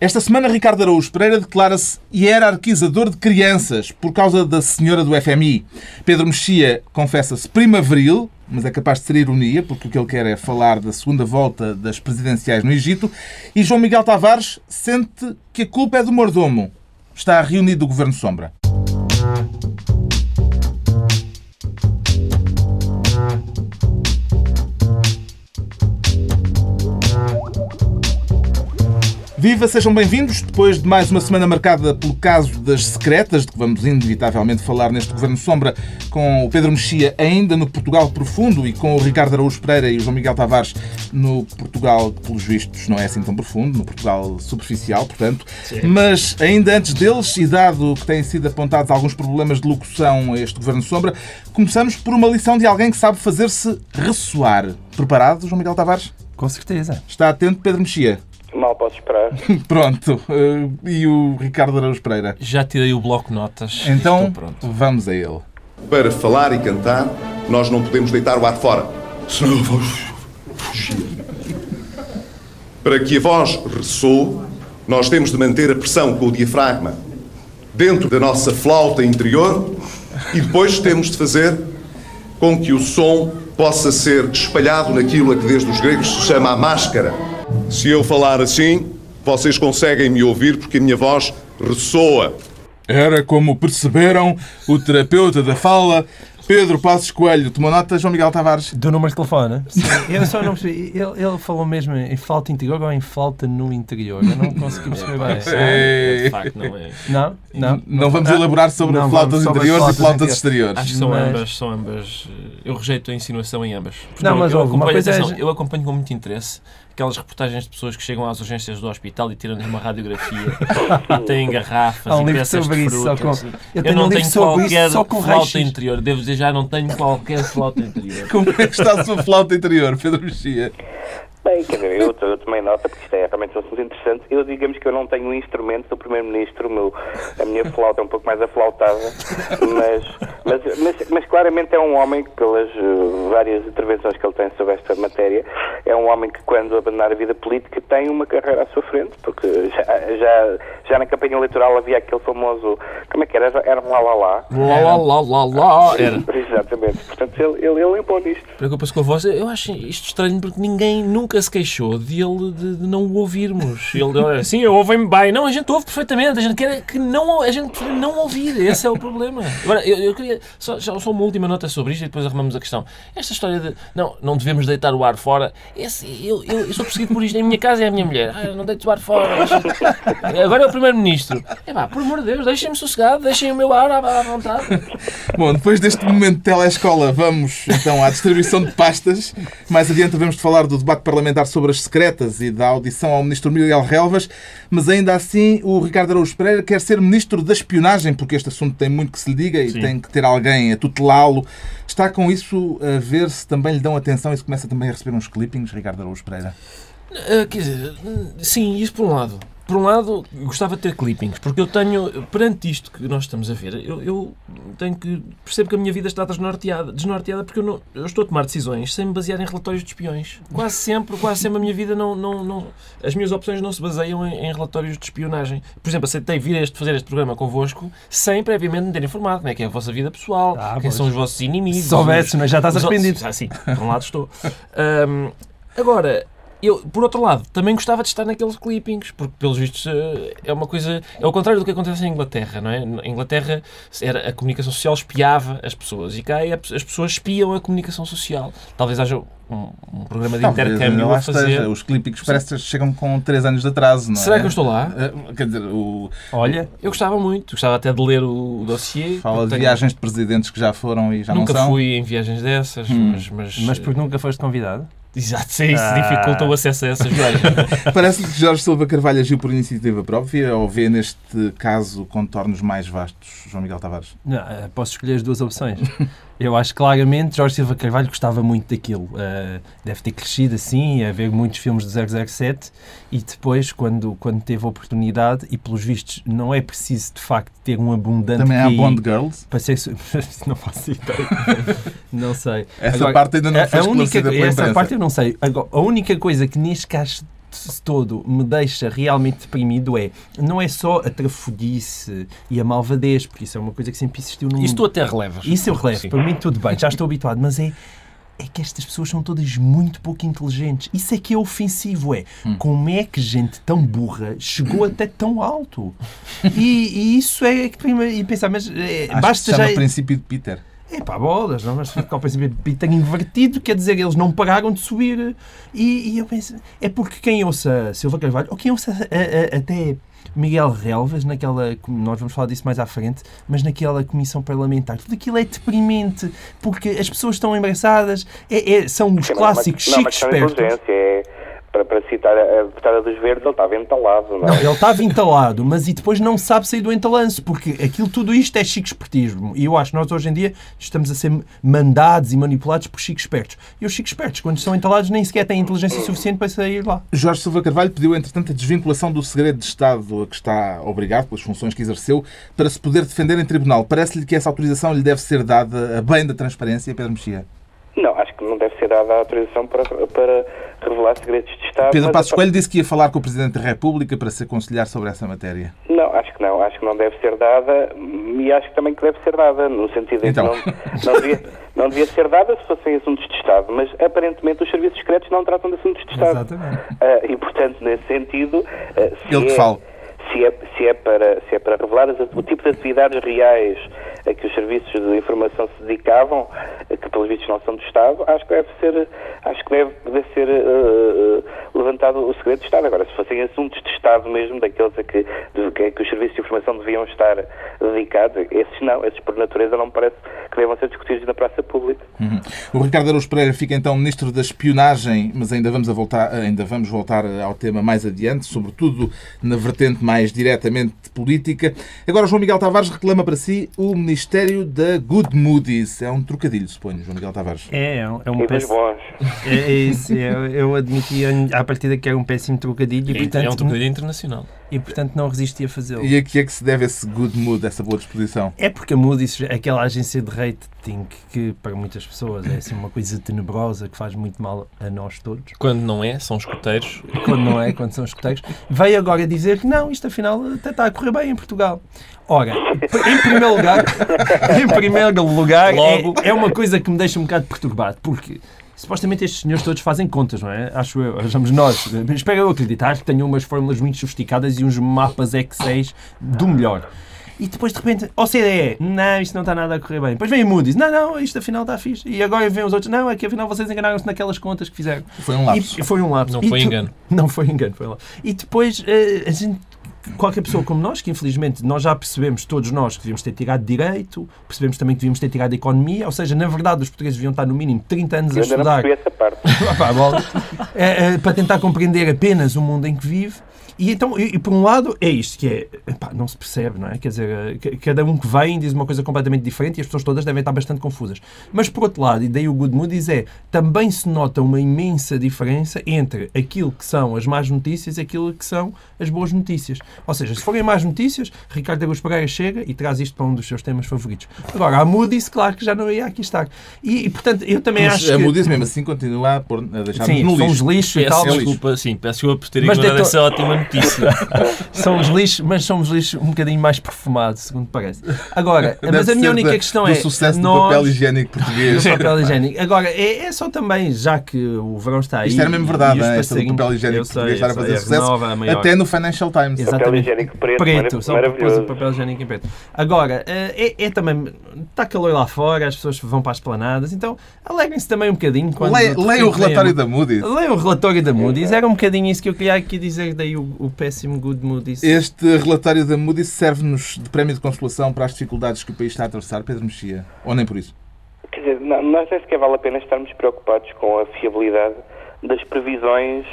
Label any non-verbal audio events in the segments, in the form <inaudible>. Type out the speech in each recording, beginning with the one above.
Esta semana, Ricardo Araújo Pereira declara-se hierarquizador de crianças por causa da senhora do FMI. Pedro Mexia confessa-se primaveril, mas é capaz de ser ironia, porque o que ele quer é falar da segunda volta das presidenciais no Egito. E João Miguel Tavares sente que a culpa é do mordomo. Está reunido o Governo Sombra. Viva, sejam bem-vindos. Depois de mais uma semana marcada pelo caso das secretas, de que vamos inevitavelmente falar neste Governo Sombra, com o Pedro Mexia ainda no Portugal profundo e com o Ricardo Araújo Pereira e o João Miguel Tavares no Portugal, pelos vistos, não é assim tão profundo, no Portugal superficial, portanto. Sim. Mas ainda antes deles, e dado que têm sido apontados alguns problemas de locução a este Governo Sombra, começamos por uma lição de alguém que sabe fazer-se ressoar. Preparado, João Miguel Tavares? Com certeza. Está atento, Pedro Mexia? Mal posso esperar. <laughs> Pronto. Uh, e o Ricardo Araújo Pereira? Já tirei o bloco notas. Então, vamos a ele. Para falar e cantar, nós não podemos deitar o ar fora. Senão vamos fugir. Para que a voz ressoe, nós temos de manter a pressão com o diafragma dentro da nossa flauta interior e depois temos de fazer com que o som possa ser espalhado naquilo a que desde os gregos se chama a máscara se eu falar assim, vocês conseguem me ouvir porque a minha voz ressoa. Era como perceberam o terapeuta da fala Pedro Passos Coelho, tomou nota, João Miguel Tavares. Do número de telefone? Sim, eu só não percebi. Ele, ele, falou mesmo em falta interior ou em falta no interior? Eu não consegui perceber bem. É, de facto, não é. Não? Não, não vamos elaborar sobre não, flautas interiores flautas e flautas exteriores. Acho que são mas... ambas, são ambas. Eu rejeito a insinuação em ambas. Não, mas eu, acompanho, coisa é... eu acompanho com muito interesse aquelas reportagens de pessoas que chegam às urgências do hospital e tiram-lhes uma radiografia <laughs> e têm garrafas um e peças de fruta. Com... Eu, eu não tenho qualquer flauta interior. Devo dizer, já não tenho qualquer flauta interior. <laughs> Como é que está a sua flauta interior, Pedro Mexia? Quer dizer, eu, eu tomei nota, porque isto é realmente um assunto interessante. Eu, digamos que eu não tenho o um instrumento do Primeiro-Ministro, a minha flauta é um pouco mais aflautada, mas, mas, mas, mas, claramente é um homem pelas uh, várias intervenções que ele tem sobre esta matéria, é um homem que, quando abandonar a vida política, tem uma carreira à sua frente, porque já, já, já na campanha eleitoral havia aquele famoso. Como é que era? Era um lá lá lá. Lá lá lá lá lá. Era. Exatamente. Portanto, ele, ele, ele impõe isto. Preocupa-se com a voz. Eu acho isto estranho porque ninguém nunca nunca se queixou de ele de, de não o ouvirmos. Ele, sim, ouvem-me bem. Não, a gente ouve perfeitamente. A gente quer que não, a gente não ouvir. Esse é o problema. Agora, eu, eu queria só, só uma última nota sobre isto e depois arrumamos a questão. Esta história de não, não devemos deitar o ar fora. Esse, eu, eu, eu sou perseguido por isto. Em minha casa é a minha mulher. Ah, não deito o ar fora. Agora é o Primeiro-Ministro. É pá, por amor de Deus, deixem-me sossegado, deixem o meu ar à, à vontade. Bom, depois deste momento de telescola, vamos então à distribuição de pastas. Mais adiante devemos falar do debate parlamentar parlamentar sobre as secretas e da audição ao ministro Miguel Relvas, mas ainda assim o Ricardo Araújo Pereira quer ser ministro da espionagem, porque este assunto tem muito que se lhe diga e Sim. tem que ter alguém a tutelá-lo. Está com isso a ver se também lhe dão atenção e se começa também a receber uns clippings, Ricardo Araújo Pereira? Uh, quer dizer, sim, isso por um lado por um lado, gostava de ter clippings, porque eu tenho, perante isto que nós estamos a ver, eu, eu tenho que. percebo que a minha vida está desnorteada, desnorteada porque eu, não, eu estou a tomar decisões sem me basear em relatórios de espiões. Quase sempre, quase sempre a minha vida não. não, não as minhas opções não se baseiam em, em relatórios de espionagem. Por exemplo, aceitei vir este, fazer este programa convosco sem previamente me ter informado como é que é a vossa vida pessoal, ah, quem pois. são os vossos inimigos. Se soubesse, mas já estás arrependido. Ah, sim, por um lado estou. Um, agora eu, por outro lado, também gostava de estar naqueles clippings, porque, pelos vistos, eh, é uma coisa. É o contrário do que acontece em Inglaterra, não é? Em Inglaterra, era, a comunicação social espiava as pessoas e cá é as pessoas espiam a comunicação social. Talvez haja um, um programa de Talvez, intercâmbio a fazer. Esteja. Os clippings parece que chegam com 3 anos de atraso, não é? Será que eu estou lá? Uh, quer dizer, o... Olha, eu gostava muito. Gostava até de ler o, o dossiê. Fala de tenho... viagens de presidentes que já foram e já nunca não são. Nunca fui em viagens dessas, hum. mas, mas... Mas porque nunca foste convidado? Exato, sim, isso ah. dificulta o acesso a essas viagens. <laughs> Parece-lhe que Jorge Silva Carvalho agiu por iniciativa própria ou vê neste caso contornos mais vastos, João Miguel Tavares? Não, eh, posso escolher as duas opções. <laughs> Eu acho claramente Jorge Silva Carvalho gostava muito daquilo. Uh, deve ter crescido assim, a ver muitos filmes do 007 e depois, quando, quando teve a oportunidade, e pelos vistos não é preciso de facto ter um abundante. Também há Bond Girls? Passei, <laughs> não faço ideia. <laughs> não sei. Essa Agora, parte ainda não foi a única, Essa parte eu não sei. Agora, a única coisa que neste caso todo me deixa realmente deprimido é, não é só a trafolhice e a malvadez, porque isso é uma coisa que sempre existiu no Isso tu mundo. até relevas. Isso eu relevo, Sim. para mim tudo bem, já estou habituado, mas é, é que estas pessoas são todas muito pouco inteligentes. Isso é que é ofensivo, é. Como é que gente tão burra chegou até tão alto? E, e isso é que prima- e pensar, mas é, Acho que basta se chama já... princípio de Peter. É pá, bolas, não? Mas ao princípio Peter invertido, quer dizer, eles não pararam de subir. E, e eu penso, é porque quem ouça Silva Carvalho, ou quem ouça a- a- até Miguel Relvas, naquela, nós vamos falar disso mais à frente, mas naquela comissão parlamentar, tudo aquilo é deprimente, porque as pessoas estão embaraçadas, é, é- são os mas clássicos não, mas chicos questão de espertos. Para, para citar a, deputada dos Verdes, ele estava entalado, não Não, é? ele estava entalado, mas e depois não sabe sair do entalanço, porque aquilo, tudo isto é chico espertismo. E eu acho que nós hoje em dia estamos a ser mandados e manipulados por chicos espertos. E os chicos espertos, quando são entalados, nem sequer têm inteligência suficiente para sair lá. Jorge Silva Carvalho pediu, entretanto, a desvinculação do segredo de Estado a que está obrigado, pelas funções que exerceu, para se poder defender em tribunal. Parece-lhe que essa autorização lhe deve ser dada a bem da transparência, Pedro Mexia? Não, acho que não deve ser dada a autorização para, para revelar segredos de Estado. Pedro Passos Coelho disse que ia falar com o Presidente da República para se aconselhar sobre essa matéria. Não, acho que não. Acho que não deve ser dada e acho que também que deve ser dada, no sentido em Então. que não, não, devia, não devia ser dada se fossem assuntos de Estado, mas aparentemente os serviços secretos não tratam de assuntos de Estado. Exatamente. Ah, e, portanto, nesse sentido, se, Ele que é, fala. se, é, se, é para, se é para revelar as- o tipo de atividades reais a que os serviços de informação se dedicavam, ah, que pelos vistos não são do Estado, acho que deve ser, acho que deve, ser ah, levantado o segredo de Estado. Agora, se fossem assuntos de Estado mesmo, daqueles a que, de, que, que os serviços de informação deviam estar dedicados, esses não, esses por natureza não me parece que devam ser discutidos na praça pública. Uhum. O Ricardo Araújo Pereira fica então Ministro da Espionagem, mas ainda vamos, voltar, ainda vamos voltar ao tema mais adiante, sobretudo na vertente mais diretamente política. Agora, João Miguel Tavares reclama para si o Ministério da Good Moodies. É um trocadilho, suponho, João Miguel Tavares. É, é um E dos péssimo. É, é isso, eu, eu admitia à partida que era um péssimo trocadilho e, É, é um portanto, trocadilho internacional. E portanto não resisti a fazê-lo. E a que é que se deve esse good mood, essa boa disposição? É porque a Moody's, aquela agência de rating que, para muitas pessoas, é assim uma coisa tenebrosa que faz muito mal a nós todos. Quando não é, são escuteiros. quando não é, quando são escuteiros, veio agora dizer que não, isto afinal até está a correr bem em Portugal. Ora, em primeiro lugar, <laughs> em primeiro lugar Logo. é, é uma coisa que me deixa um bocado perturbado, porque supostamente estes senhores todos fazem contas, não é? Acho eu, achamos nós. Espero eu acreditar que tenham umas fórmulas muito sofisticadas e uns mapas Excel do melhor. E depois, de repente, OCDE, não, isto não está nada a correr bem. Depois vem a Moody's, não, não, isto afinal está fixe. E agora vem os outros, não, é que afinal vocês enganaram-se naquelas contas que fizeram. Foi um lapso. E, foi um lapso. Não E foi tu- engano. <laughs> Não foi engano, foi lá. E depois, eh, a gente, qualquer pessoa como nós, que infelizmente nós já percebemos, todos nós, que devíamos ter tirado Direito, percebemos também que devíamos ter tirado Economia, ou seja, na verdade os portugueses deviam estar no mínimo 30 anos a Eu não estudar percebi essa parte. <laughs> Opa. É, é, para tentar compreender apenas o mundo em que vive. E então, e, e por um lado, é isto que é, epá, não se percebe, não é? Quer dizer, ca- cada um que vem diz uma coisa completamente diferente e as pessoas todas devem estar bastante confusas. Mas por outro lado, e daí o Good Moody's é, também se nota uma imensa diferença entre aquilo que são as más notícias e aquilo que são as boas notícias. Ou seja, se forem más notícias, Ricardo Araújo Pereira chega e traz isto para um dos seus temas favoritos. Agora, a Moody's, claro que já não ia aqui estar. E, e, portanto, eu também Mas acho a que... Moody's mesmo assim continua a, pôr, a deixar-nos Sim, no são os lixo. lixos e Peço tal, lixo. desculpa, sim, peço desculpa por ter ignorado essa ótima notícia. <laughs> são os lixos, mas são os lixos um bocadinho mais perfumados, segundo parece. Agora, Deve mas a minha única da- questão do é. sucesso nós, do papel higiênico português. do papel higiênico. Agora, é, é só também, já que o verão está aí. Isto era mesmo verdade, e os não é? Esta do papel higiênico sei, português estar a fazer é sucesso. renova a maior. Até no Financial Times. Exato. Papel Exatamente. higiênico preto, Preto, só o papel higiênico em preto. Agora, eh, é, é também. Está calor lá fora, as pessoas vão para as planadas, então alegrem-se também um bocadinho. Quando Leia, leia o relatório da Moody's. Leia o relatório da Moody's, era um bocadinho isso que eu queria aqui dizer, daí o, o péssimo Good Moody's. Este relatório da Moody's serve-nos de prémio de consolação para as dificuldades que o país está a atravessar, Pedro Mexia? Ou nem por isso? Quer dizer, não, nós nem sequer vale a pena estarmos preocupados com a fiabilidade das previsões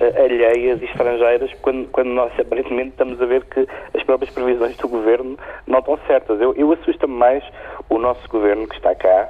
eh, alheias e estrangeiras quando, quando nós aparentemente estamos a ver que as próprias previsões do governo não estão certas. Eu, eu assusta-me mais o nosso governo que está cá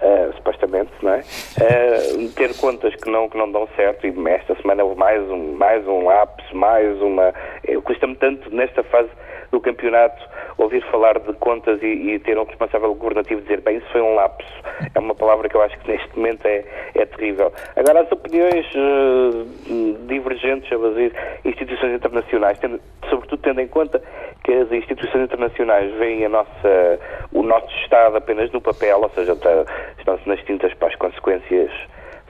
Uh, supostamente, não é? Uh, ter contas que não, que não dão certo e esta semana mais um, mais um lapso, mais uma. Custa-me tanto nesta fase do campeonato ouvir falar de contas e, e, ter um responsável governativo dizer bem, isso foi um lapso. É uma palavra que eu acho que neste momento é, é terrível. Agora, as opiniões uh, divergentes sobre as instituições internacionais, tendo, sobretudo tendo em conta que as instituições internacionais veem a nossa, o nosso Estado apenas no papel, ou seja, tá, estão-se nas tintas para as consequências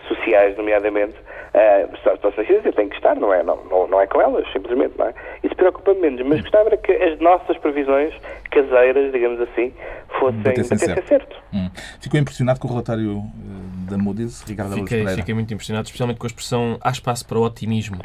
sociais, nomeadamente, uh, estão na ciência, tem que estar, não é? Não, não, não é com elas, simplesmente, não é? Isso preocupa menos, mas gostava que as nossas previsões caseiras, digamos assim, fossem batessem certo. certo. Hum. Ficou impressionado com o relatório uh, da Moody's, Ricardo fiquei, fiquei muito impressionado, especialmente com a expressão há espaço para o otimismo.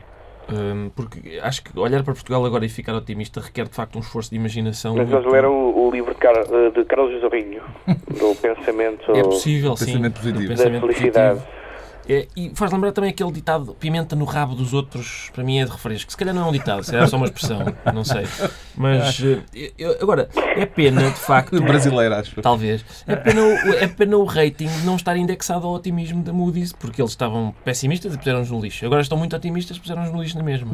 Um, porque acho que olhar para Portugal agora e ficar otimista requer de facto um esforço de imaginação. Mas eles leram o, o livro de, Car de Carlos Zorrinho, do <laughs> pensamento. É possível, sim. Pensamento positivo. Do pensamento da felicidade. Positivo. É, e faz lembrar também aquele ditado pimenta no rabo dos outros, para mim é de refresco. Se calhar não é um ditado, se é só uma expressão, não sei. Mas eh, eu, agora, é pena de facto. <laughs> Brasileiro, acho. Talvez. É pena, o, é pena o rating não estar indexado ao otimismo da Moody's, porque eles estavam pessimistas e puseram-nos no lixo. Agora estão muito otimistas e puseram-nos no lixo na mesma.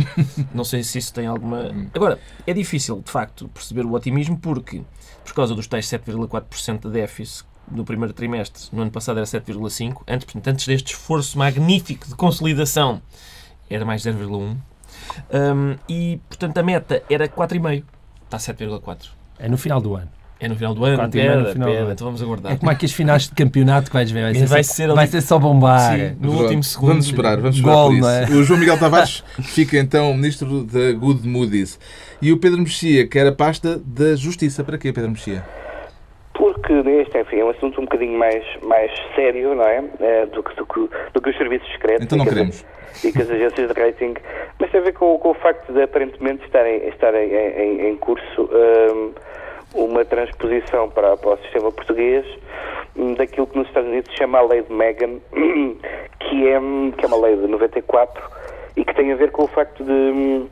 Não sei se isso tem alguma. Agora, é difícil de facto perceber o otimismo porque, por causa dos tais 7,4% de déficit no primeiro trimestre, no ano passado era 7,5. Antes, portanto, antes deste esforço magnífico de consolidação, era mais 0,1. Um, e, portanto, a meta era 4,5. Está 7,4. É no final do ano. É no final do ano, pera, no final pera, do ano. então vamos aguardar. É como aqueles finais de campeonato que vais ver. Vai ser, vai só, ser, vai ser só bombar. Sim, no Pronto, último segundo. Vamos esperar, vamos esperar Gol, por isso. É? O João Miguel Tavares fica então ministro da Good Moody's. E o Pedro Mexia quer a pasta da Justiça. Para quê, Pedro Mexia? Este enfim, é um assunto um bocadinho mais, mais sério, não é? é do, que, do, que, do que os serviços secretos então não e, queremos. E que as agências de rating, mas tem a ver com, com o facto de aparentemente estarem, estarem em, em, em curso um, uma transposição para, para o sistema português um, daquilo que nos Estados Unidos se chama a lei de Megan, <clears throat> que é, que é uma lei de 94 e que tem a ver com o facto de hum,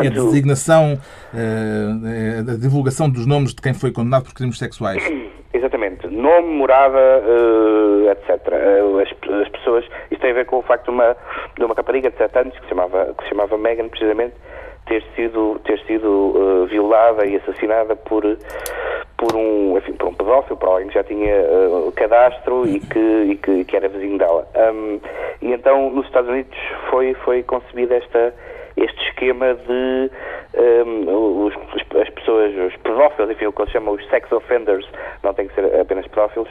é a designação, uh, a divulgação dos nomes de quem foi condenado por crimes sexuais. <clears throat> Exatamente. Nome, morada, uh, etc. Uh, as, as, pessoas. Isto tem a ver com o facto de uma, de uma rapariga de 7 anos, que se chamava, que se chamava Megan, precisamente, ter sido, ter sido uh, violada e assassinada por, por, um, enfim, por um pedófilo, por alguém que já tinha uh, cadastro e que, e que, que, era vizinho dela. Um, e então, nos Estados Unidos, foi, foi concebida esta este esquema de um, os, as pessoas, os pedófilos, enfim, o que eles chamam os sex offenders, não tem que ser apenas pedófilos,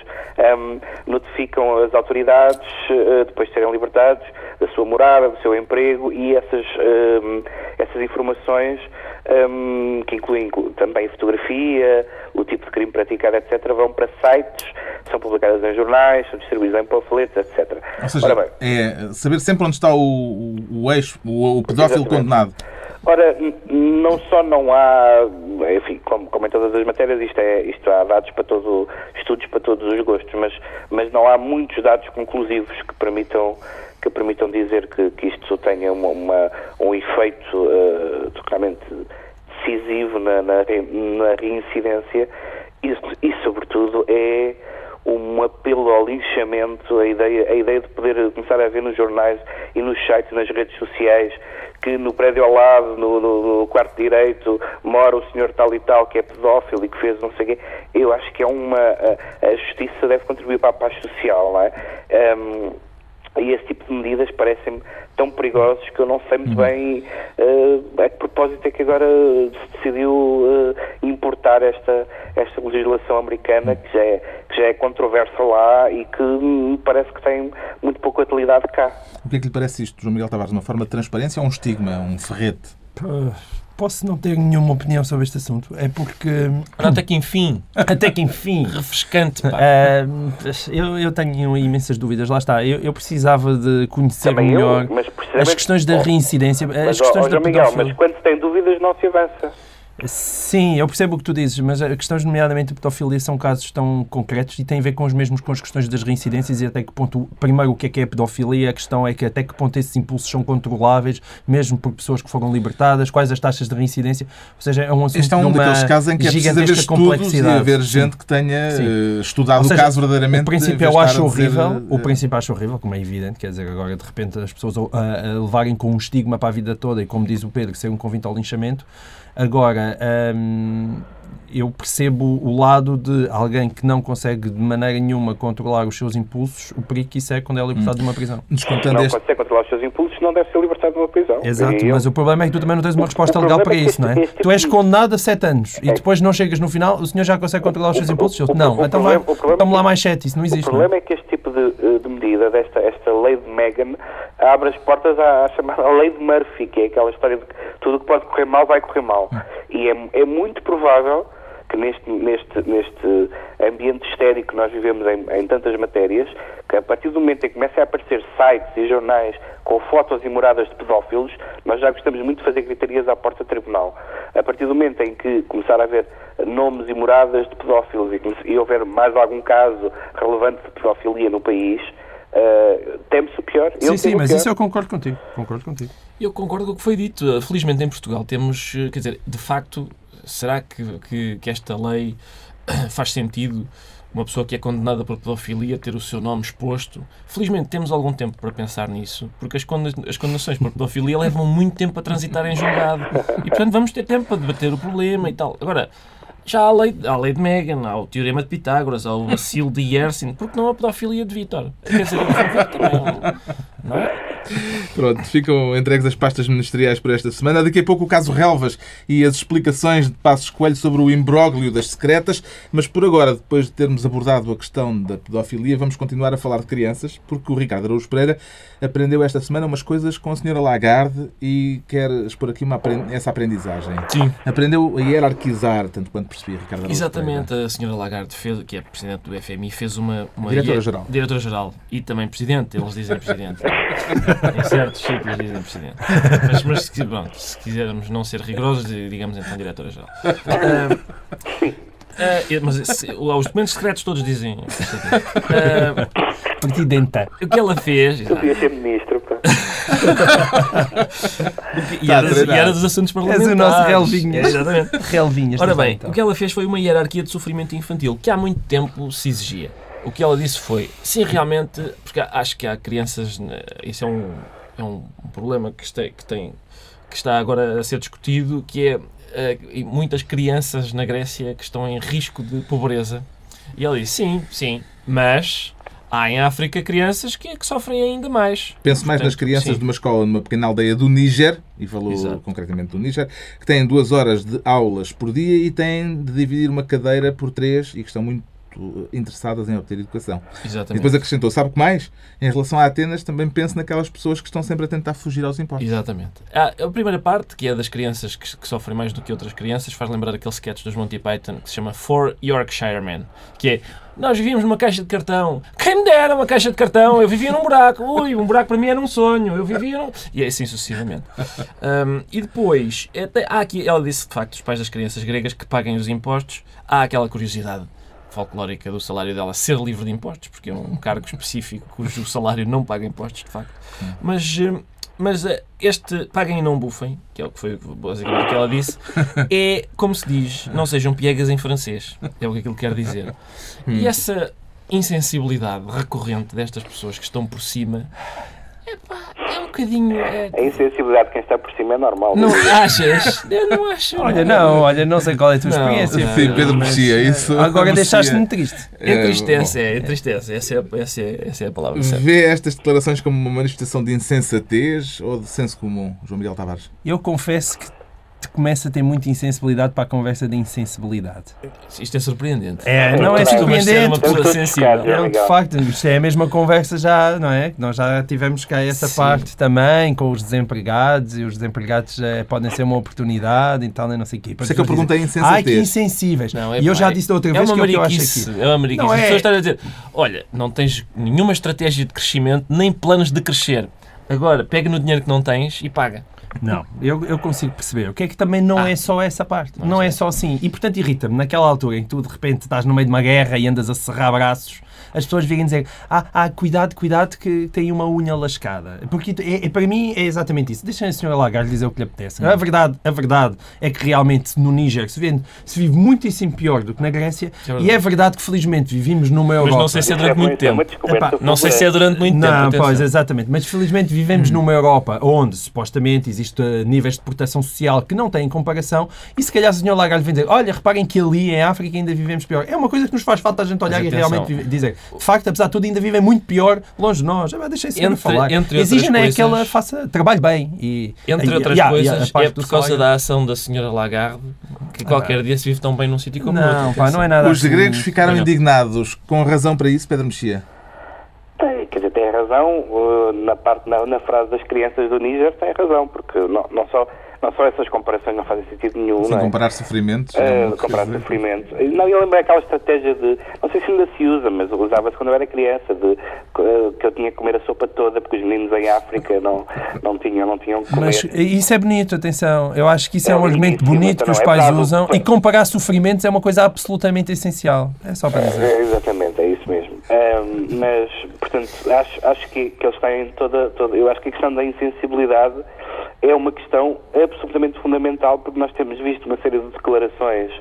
um, notificam as autoridades, uh, depois de serem libertados, da sua morada, do seu emprego e essas, um, essas informações um, que incluem também fotografia, o tipo de crime praticado, etc., vão para sites, são publicadas em jornais, são distribuídas em panfletos, etc. Ou seja, é saber sempre onde está o, o, o ex, o, o pedófilo exatamente. condenado. Ora, não só não há, enfim, como, como, em todas as matérias, isto, é, isto há dados para todo, estudos para todos os gostos, mas, mas não há muitos dados conclusivos que permitam que permitam dizer que, que isto tenha uma, uma um efeito uh, totalmente decisivo na, na, na reincidência e, e, sobretudo, é um apelo ao linchamento, a ideia, a ideia de poder começar a ver nos jornais e nos sites, nas redes sociais, que no prédio ao lado, no, no, no, quarto direito, mora o senhor tal e tal que é pedófilo e que fez não sei o quê. Eu acho que é uma. A, a justiça deve contribuir para a paz social, não é? Um, e esse tipo de medidas parecem-me tão perigosos que eu não sei muito uhum. bem uh, a que propósito é que agora se decidiu uh, importar esta, esta legislação americana que já, é, que já é controversa lá e que me parece que tem muito pouca utilidade cá. O que é que lhe parece isto, João Miguel Tavares? Uma forma de transparência ou um estigma, um ferrete? Posso não ter nenhuma opinião sobre este assunto. É porque. Até que enfim. Até que enfim. Refrescante. Uh, eu, eu tenho imensas dúvidas. Lá está. Eu, eu precisava de conhecer Também melhor eu, as questões da reincidência. Mas, as questões ó, da Miguel, mas quando se tem dúvidas não se avança. Sim, eu percebo o que tu dizes, mas a questões, nomeadamente de pedofilia, são casos tão concretos e têm a ver com os mesmos com as questões das reincidências e até que ponto, primeiro, o que é que é pedofilia, a questão é que até que ponto esses impulsos são controláveis, mesmo por pessoas que foram libertadas, quais as taxas de reincidência, ou seja, é um assunto Este é um daqueles casos em que é preciso haver estudos e haver Sim. gente que tenha Sim. eh, estudado Ou o seja, caso verdadeiramente. O princípio eu acho a dizer, horrível, o eh, princípio acho horrível, como é evidente, quer dizer, agora de repente as pessoas a, a levarem com um estigma para a vida toda e, como diz o Pedro, ser um convite ao linchamento. Agora, hum, eu percebo o lado de alguém que não consegue de maneira nenhuma controlar os seus impulsos, o perigo que isso é quando é libertado de uma prisão. Descontando Não este. consegue controlar os seus impulsos, não deve ser libertado de uma prisão. Exato, E eu- mas o problema é que tu também não tens uma resposta legal para problema é isso, não é? Tu és tipo- condenado a 7 anos e É. depois não chegas no final, o senhor já consegue controlar os seus o- impulsos? Eu, o- não, o então vai, problema- problema- toma lá mais 7, isso não O existe. não é? problema é que este tipo de, eh, de medida, desta esta lei de Megan, abre as portas à, à chamada lei de Murphy, que é aquela história de que tudo que pode correr mal vai correr mal. E é, é muito provável que neste, neste, neste ambiente histérico que nós vivemos em, em tantas matérias, que a partir do momento em que começam a aparecer sites e jornais com fotos e moradas de pedófilos, nós já gostamos muito de fazer gritarias à porta do tribunal. A partir do momento em que começar a haver nomes e moradas de pedófilos e, e houver mais algum caso relevante de pedofilia no país, eh, teme-se o pior. Eu Sim, sim, mas pior. isso eu concordo contigo. Concordo contigo. Eu concordo com o que foi dito. Felizmente em Portugal temos, eh, quer dizer, de facto, será que, que, que esta lei <coughs> faz sentido uma pessoa que é condenada por pedofilia ter o seu nome exposto? Felizmente temos algum tempo para pensar nisso, porque as, condena- as condenações por pedofilia levam muito tempo a transitar em julgado. E portanto vamos ter tempo para debater o problema e tal. Agora, já há a lei, há a lei de Megan, há o teorema de Pitágoras, há o vacilo de Yersin, porque não a pedofilia de Vítor? Quer dizer, também, não é? Pronto, ficam entregues as pastas ministeriais por esta semana. Daqui a pouco o caso Relvas e as explicações de Passos Coelho sobre o imbróglio das secretas. Mas por agora, depois de termos abordado a questão da pedofilia, vamos continuar a falar de crianças, porque o Ricardo Araújo Pereira aprendeu esta semana umas coisas com a senhora Lagarde e quer expor aqui uma, essa aprendizagem. Sim. Aprendeu a hierarquizar, tanto quanto percebi, Ricardo Araújo Exatamente, a senhora Lagarde, fez, que é presidente do FMI, fez uma... uma Diretora-geral. Diretora-geral. E também presidente, eles dizem presidente. <laughs> em certos sítios dizem presidente. Mas, mas se, pronto, se quisermos não ser rigorosos, digamos então diretora-geral. Ah, ah, mas se- os documentos secretos todos dizem... Ah, Presidenta. o que ela fez... Eu devia ser ministro. pá. E Está a era, e era dos assuntos parlamentares. És o nosso relvinhas. Exatamente. Relvinhas. Ora lá, bem, então. o que ela fez foi uma hierarquia de sofrimento infantil que há muito tempo se exigia. O que ela disse foi, sim, realmente, porque acho que há crianças, né, isso é um, é um problema que está, que, tem, que está agora a ser discutido, que é e muitas crianças na Grécia que estão em risco de pobreza. E ela disse, sim, sim, mas há em África crianças que, que sofrem ainda mais. Penso mais nas Portanto, crianças sim. de uma escola numa pequena aldeia do Níger, e falou Exato. concretamente do Níger, que têm duas horas de aulas por dia e têm de dividir uma cadeira por três e que estão muito interessadas em obter educação. E Exatamente. depois acrescentou, sabe o que mais? Em relação a Atenas, também penso naquelas pessoas que estão sempre a tentar fugir aos impostos. Exatamente. Ah, a primeira parte, que é das crianças que, que sofrem mais do que outras crianças, faz lembrar aquele sketch dos Monty Python que se chama For Yorkshire Men, que é nós vivíamos numa caixa de cartão. Quem me dera uma caixa de cartão? Eu vivia num buraco. Ui, um buraco para mim era um sonho. Eu vivia num... E assim sucessivamente. Um, e depois, até, há aqui, ela disse de facto, os pais das crianças gregas que paguem os impostos, há aquela curiosidade folclórica do salário dela ser livre de impostos, porque é um cargo específico cujo salário não paga impostos, de facto. Mas, eh, mas eh, este paguem e não bufem, que é o que foi basicamente o que ela disse, <laughs> é, como se diz, não sejam piegas em francês. É o que aquilo quer dizer. E essa insensibilidade recorrente destas pessoas que estão por cima epá, é um bocadinho. é- A insensibilidade de quem é normal. não achas? Eu não acho. Olha, não, olha, não sei qual é a tua Não, experiência. não. Sim, Pedro Mexia, eh, isso. Agora deixaste-me triste. Entristece, É, é, entristece. Essa é, essa é, essa é a palavra bom, certa. Vê estas declarações como uma manifestação de insensatez ou de senso comum, João Miguel Tavares? Eu confesso que te começo a ter muita insensibilidade para a conversa de insensibilidade. Isto é surpreendente. É, não é Tu costumas ser uma surpreendente. pessoa sensível. Não, de facto, isto é a mesma conversa já, não é? Que Nós já tivemos cá essa Sim. parte também, com os desempregados, e os desempregados eh, podem ser uma oportunidade e tal, não sei o quê. Por isso é que eu perguntei Ai, que insensíveis. Não, é e eu já é- disse da outra É vez que é o que eu acho aqui. É uma mariquice. Não As é. pessoas estão a dizer: olha, não tens nenhuma estratégia de crescimento, nem planos de crescer. Agora, pega no dinheiro que não tens e paga. Não, eu, eu consigo perceber. O que é que também não é só essa parte. Não é só assim. E portanto irrita-me naquela altura em que tu de repente estás no meio de uma guerra e andas a serrar braços, as pessoas virem dizer: ah, ah cuidado, cuidado que tem uma unha lascada. Porque é, é- para mim é exatamente isso. Deixem a senhora Lagarde dizer o que lhe apetece. A verdade, a verdade é que realmente no Níger se vive, se vive muitíssimo pior do que na Grécia. É e é verdade que felizmente vivimos numa Europa. Mas não sei se é durante muito é tempo. Epá, Não sei se é durante muito tempo. Não, pois, exatamente. Mas felizmente vivemos numa Europa onde supostamente existe eh, níveis de proteção social que não têm comparação e se calhar o senhor Lagarde vem dizer olha, reparem que ali em África ainda vivemos pior. É uma coisa que nos faz falta a gente olhar Mas e atenção. realmente vive- de facto, apesar de tudo, ainda vivem muito pior longe de nós. Ah, Deixem-se Entre- falar. entre Exigem é que ela faça trabalhe bem. E, Entre e- outras e e coisas, é por causa salário. da ação da senhora Lagarde que qualquer dia se vive tão bem num sítio como no outro. Não, pá, não é nada Os assim. gregos ficaram Não. indignados. Com razão para isso, Pedro Mexia? Tem, quer dizer, tem razão, uh, na, parte, na, na frase das crianças do Níger tem razão, porque não, não, só, não só essas comparações não fazem sentido nenhum, não é? comparar sofrimentos. Uh, não comparar quer dizer- sofrimento. Não, eu lembro aquela estratégia de, não sei se ainda se usa, mas usava-se quando eu era criança, de uh, que eu tinha que comer a sopa toda, porque os meninos em África não, não, tinham, não tinham que comer. Mas isso é bonito, atenção. Eu acho que isso é, É um argumento bonito, que os é pais dado- usam e comparar sofrimentos é uma coisa absolutamente essencial. É só para dizer. É, exatamente, é isso mesmo. Ahm, mas, portanto, acho, acho que, que eles têm toda, toda. Eu acho que a questão da insensibilidade é uma questão absolutamente fundamental, porque nós temos visto uma série de declarações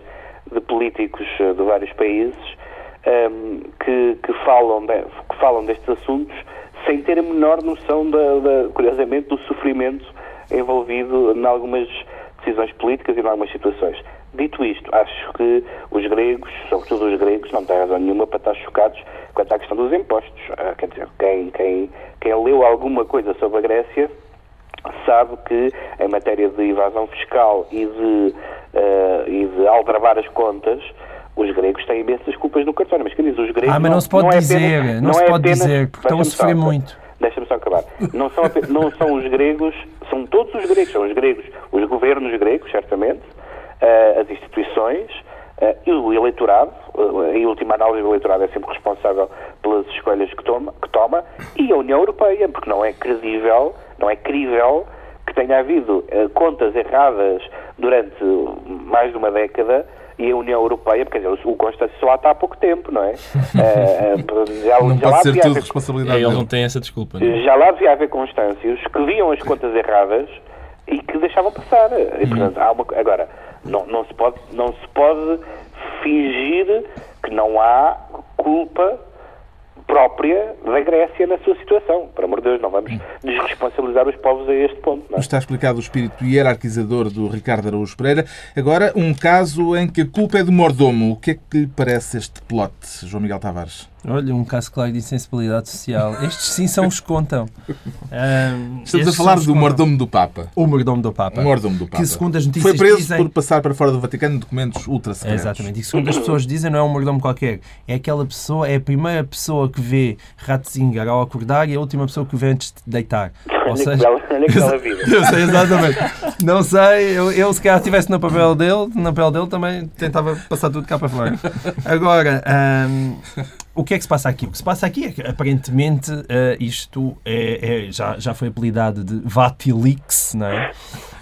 de políticos eh, de vários países ahm, que, que, falam de- que falam destes assuntos sem ter a menor noção, da, da- curiosamente, do sofrimento envolvido em algumas decisões políticas e em algumas situações. Dito isto, acho que os gregos, sobretudo os gregos, não têm razão nenhuma para estar chocados quanto à questão dos impostos. Ah, quer dizer, quem, quem, quem leu alguma coisa sobre a Grécia sabe que em matéria de evasão fiscal e de, ah, e de aldrabar as contas, os gregos têm imensas culpas no cartório. Mas quem diz os gregos. Ah, mas não se pode é dizer, apenas- não se é pode apenas- dizer, porque estão a sofrer muito. Deixa-me só acabar. Não são, não são os gregos, são todos os gregos, são os gregos, os governos gregos, certamente, ah, as instituições ah, e o eleitorado, em última análise o eleitorado é sempre responsável pelas escolhas que toma, que toma, e a União Europeia, porque não é credível, não é crível que tenha havido ah, contas erradas durante mais de uma década e a União Europeia, porque quer dizer, o Constâncio só lá está há pouco tempo, não é? <laughs> Ah, já, Não já lá pode ser havia tudo responsabilidade É, eles não têm essa desculpa. não é? já lá devia haver constâncios que viam as contas erradas e que deixavam passar. E, portanto, há uma, agora, não, não, se pode, não se pode fingir que não há culpa própria da Grécia na sua situação. Por amor de Deus, não vamos desresponsabilizar os povos a este ponto. Não é? Está explicado o espírito hierarquizador do Ricardo Araújo Pereira. Agora, um caso em que a culpa é do mordomo. O que é que lhe parece este plot, João Miguel Tavares? Olha, um caso claro de insensibilidade social. Estes sim são os que contam. Ahm, Estamos a falar do mordomo do Papa. O mordomo do Papa. O mordomo do Papa. Que segundo as notícias Foi preso dizem... por passar para fora do Vaticano documentos ultra secretos. exatamente. E segundo as pessoas dizem, não é um mordomo qualquer. É aquela pessoa, é a primeira pessoa que vê Ratzinger ao acordar e a última pessoa que o vê antes de deitar. Ou seja, bela <laughs> vida. eu sei exatamente. Não sei, eu, eu se calhar estivesse no papel dele, na pele dele também tentava passar tudo cá para fora. Agora, hum, o que é que se passa aqui? O que se passa aqui é que aparentemente eh, isto é, é- já, já foi apelidado de Vatilix, não é?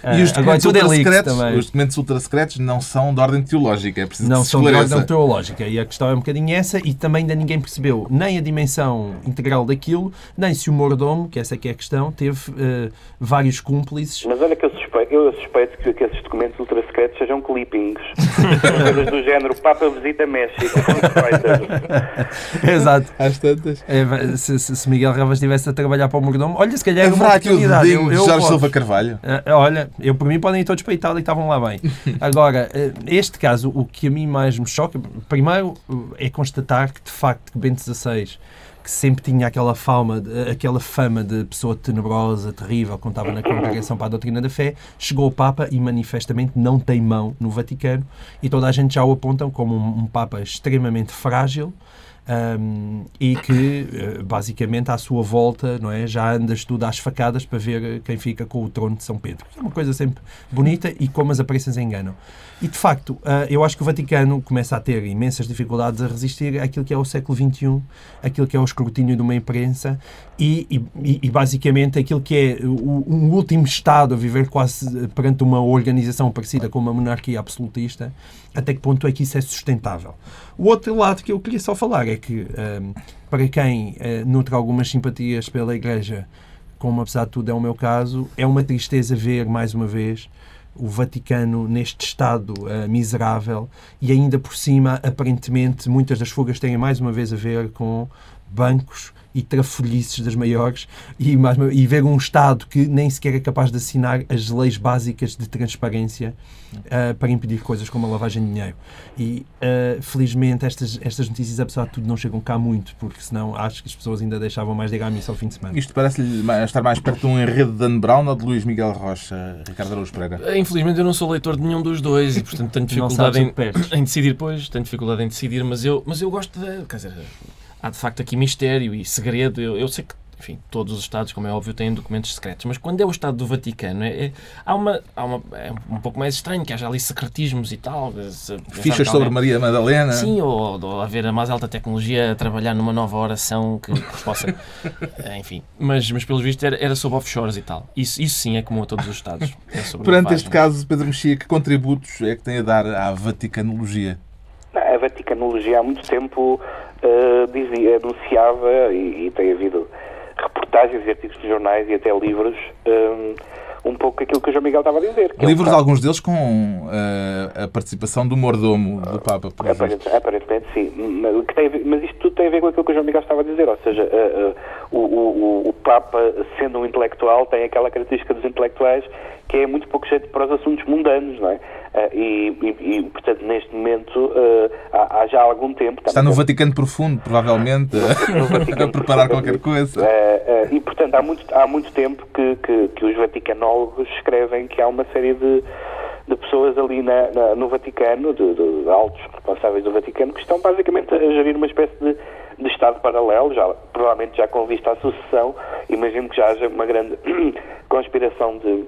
E os agora documentos tudo é ultra leaks secretos, também. os documentos ultra secretos não são de ordem teológica. É preciso Não que se são de esclareça. ordem teológica. E a questão é um bocadinho essa, e também ainda ninguém percebeu nem a dimensão integral daquilo, nem se o mordomo, que essa é que é a questão, teve eh, vários cúmplices. Mas olha que eu suspeito, eu suspeito que, que esses documentos ultra secretos sejam clippings. <laughs> Coisas do género Papa visita México. <laughs> Exato. Às tantas. É, se, se- se Miguel Ravas estivesse a trabalhar para o mordomo, olha, se calhar é uma aqui o oportunidade. dedinho de Jorge. Silva Carvalho. Ah, olha, eu por mim podem ir todos para a Itália e estavam lá bem. <laughs> Agora, eh, este caso, o que a mim mais me choca, primeiro eh, é constatar que de facto que Bento XVI, que sempre tinha aquela fama, de- aquela fama de pessoa tenebrosa, terrível, quando estava na congregação para a doutrina da fé, chegou ao Papa e manifestamente não tem mão no Vaticano e toda a gente já o apontam como um, um Papa extremamente frágil. Um, e que uh, basicamente à sua volta não é já andas tudo às facadas para ver quem fica com o trono de São Pedro é uma coisa sempre bonita e como as aparências enganam e de facto uh, eu acho que o Vaticano começa a ter imensas dificuldades a resistir àquilo que é o século XXI aquilo que é o escrutínio de uma imprensa e, e, e basicamente aquilo que é um último Estado a viver quase perante uma organização parecida com uma monarquia absolutista até que ponto é que isso é sustentável. O outro lado que eu queria só falar é que, um, para quem uh, nutre algumas simpatias pela Igreja, como apesar de tudo é o meu caso, é uma tristeza ver, mais uma vez, o Vaticano neste estado uh, miserável e ainda por cima, aparentemente, muitas das fugas têm mais uma vez a ver com bancos e trafolhices das maiores e, mais, e ver um Estado que nem sequer é capaz de assinar as leis básicas de transparência uh, para impedir coisas como a lavagem de dinheiro. E, uh, felizmente, estas, estas notícias, apesar de tudo, não chegam cá muito, porque senão acho que as pessoas ainda deixavam mais de ir à missa ao fim de semana. Isto parece-lhe estar mais perto de um enredo de Dan Brown ou de Luís Miguel Rocha, Ricardo Araújo Pereira? Eh, infelizmente, eu não sou leitor de nenhum dos dois e, portanto, tenho <laughs> dificuldade em, em, decidir, pois, tenho dificuldade em decidir, mas eu, mas eu gosto de... Quer dizer, há de facto aqui mistério e segredo. Eu, eu sei que enfim, todos os Estados, como é óbvio, têm documentos secretos, mas quando é o Estado do Vaticano, é, é há uma, há uma, é um pouco mais estranho que haja ali secretismos e tal. Se, Fichas sobre alguém, Maria Madalena. Sim, ou, ou haver a mais alta tecnologia a trabalhar numa nova oração que, que possa. <laughs> enfim, mas, mas pelos vistos era, era sobre offshores e tal. Isso, isso sim é comum a todos os Estados. É <laughs> Perante este caso, Pedro Mexia, que contributos é que tem a dar à Vaticanologia? A Vaticanologia há muito tempo uh, dizia, anunciava, e, e, tem havido reportagens e artigos de jornais e até livros, um, eh, um pouco aquilo que o João Miguel estava a dizer. Livros, é um alguns deles com uh, a participação do mordomo do Papa, por aparentemente, aparentemente sim. Mas, tem, mas, isto tudo tem a ver com aquilo que o João Miguel estava a dizer, ou seja, uh, uh, o, o, o, Papa, sendo um intelectual, tem aquela característica dos intelectuais que é muito pouco jeito para os assuntos mundanos, não é? Uh, e, e, e, portanto, neste momento, uh, há, há, já algum tempo. Está no Vaticano Profundo, provavelmente, <laughs> a preparar qualquer coisa. Uh, e, portanto, há muito, há muito tempo que, que, que, os vaticanólogos escrevem que há uma série de, de pessoas ali na, na, no Vaticano, de, de, altos responsáveis do Vaticano, que estão basicamente a gerir uma espécie de, de Estado paralelo, já, provavelmente já com vista à sucessão. Imagino que já haja uma grande <clears throat> conspiração de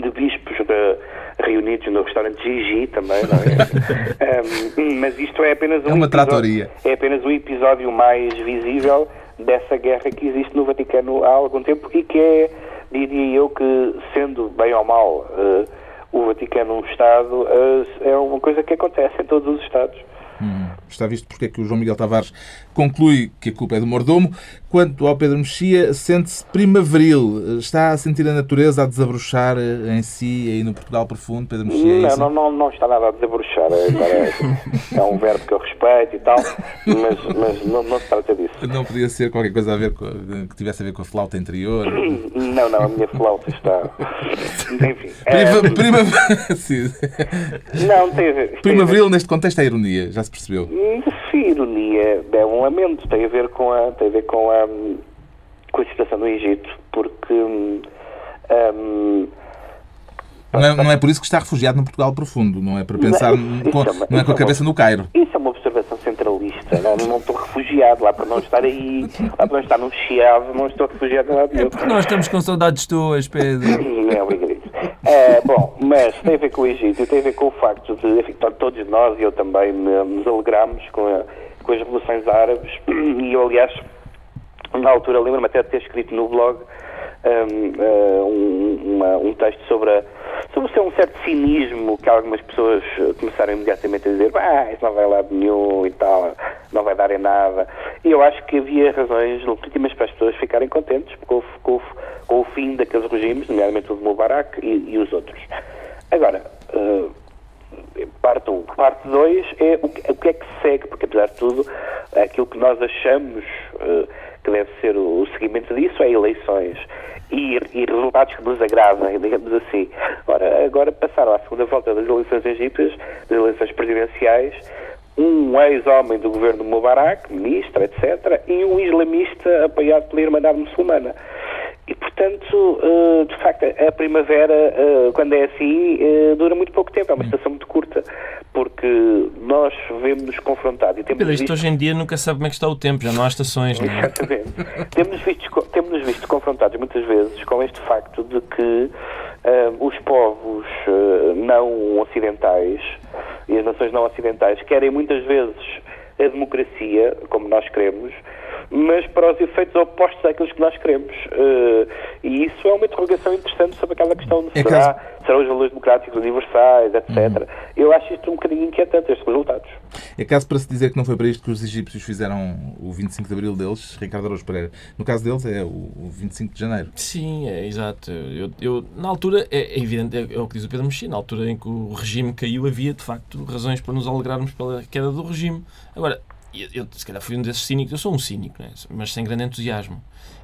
de bispos de, reunidos no restaurante Gigi também, não é? <laughs> um, mas isto é apenas um é uma episódio, tratoria. é apenas o episódio mais visível dessa guerra que existe no Vaticano há algum tempo e que é, diria eu, que sendo bem ou mal uh, o Vaticano um Estado, uh, é uma coisa que acontece em todos os Estados. Hum, está visto porque é que o João Miguel Tavares conclui que a culpa é do mordomo. Quanto ao Pedro Mexia, sente-se primaveril. Está a sentir a natureza a desabrochar em si, aí no Portugal profundo, Pedro Mexia? É não, não, não, não, está nada a desabrochar. É, é, um verbo que eu respeito e tal, mas, mas não, não, se trata disso. Não podia ser qualquer coisa a ver com, que tivesse a ver com a flauta interior? <clears throat> Não, não, a minha flauta está... Enfim. Prima, é... prima... <laughs> Não, tem a ver. Primaveril, neste contexto, é ironia, já se percebeu? Sim, ironia é um lamento, tem a ver com a, tem a, ver com a, com a situação no Egito, porque. Um, não é, não é por isso que está refugiado no Portugal profundo, não é para pensar, não, com, é, não é com a cabeça é uma, no Cairo. Isso é uma observação centralista, não, não estou refugiado lá para não estar aí, lá para não estar no Chiado, não estou refugiado lá É porque nós estamos com saudades tuas, Pedro. É obrigado. É, bom, mas tem a ver com o Egito, tem a ver com o facto de, enfim, todos nós e eu também nos alegramos com, a, com as revoluções árabes e eu, aliás, na altura lembro-me até de ter escrito no blog um, uh, um, uma, um texto sobre, a, sobre um certo cinismo que algumas pessoas começaram imediatamente a dizer ah, isso não vai lá de nenhum e tal, não vai dar em nada. E eu acho que havia razões legítimas para as pessoas ficarem contentes com, com, com o fim daqueles regimes, nomeadamente o de Mubarak e, e os outros. Agora, uh, parte 1. Um. Parte 2 é o que, o que, é que segue, porque apesar de tudo, aquilo que nós achamos uh, que deve ser o, o seguimento disso é eleições e, e, resultados que nos agradam, <laughs> digamos assim. Ora, agora passaram à segunda volta das eleições egípcias, das eleições presidenciais, um ex-homem do governo Mubarak, ministro, etc., e um islamista apoiado pela Irmandade Muçulmana. E, portanto, eh, de facto, a primavera, eh, quando é assim, eh, dura muito pouco tempo, é uma estação muito curta, porque que nós vemos confrontados e temos isto visto hoje em dia nunca sabe como é que está o tempo, já não há estações, não é? Exatamente. <laughs> temos, visto, temos visto confrontados muitas vezes com este facto de que ah, os povos ah, não ocidentais e as nações não ocidentais querem muitas vezes a democracia, como nós queremos, mas para os efeitos opostos àqueles que nós queremos. Ah, e isso é uma interrogação interessante sobre aquela questão de É será, serão os valores democráticos universais, etc. Eu acho isto um bocadinho inquietante, estes resultados. É caso para se dizer que não foi para isto que os egípcios fizeram o 25 de Abril deles, Ricardo Araújo Pereira. No caso deles é o 25 de Janeiro. Sim, é exato. Eu, eu- na altura, é, é evidente, é, é o que diz o Pedro Mexia, na altura em que o regime caiu, havia de facto razões para nos alegrarmos pela queda do regime. Agora, eu, eu, se calhar fui um desses cínicos, eu sou um cínico, não é? mas sem grande entusiasmo.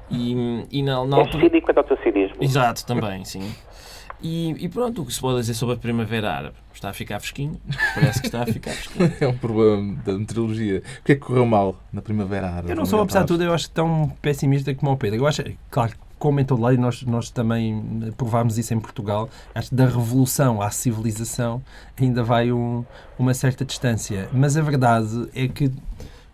E, e na, na É altura. cínico quanto ao teu cinismo. Exato, também, <laughs> sim. E, e pronto, o que se pode dizer sobre a Primavera Árabe? Está a ficar fresquinho? Parece que está a ficar fresquinho. <laughs> É um problema da meteorologia. O que é que correu mal na Primavera Árabe? Eu não sou, apesar de tudo, eu acho tão pessimista como o Pedro. Eu acho, claro, como em todo lado, e nós, nós também provámos isso em Portugal, acho que da revolução à civilização ainda vai um- uma certa distância. Mas a verdade é que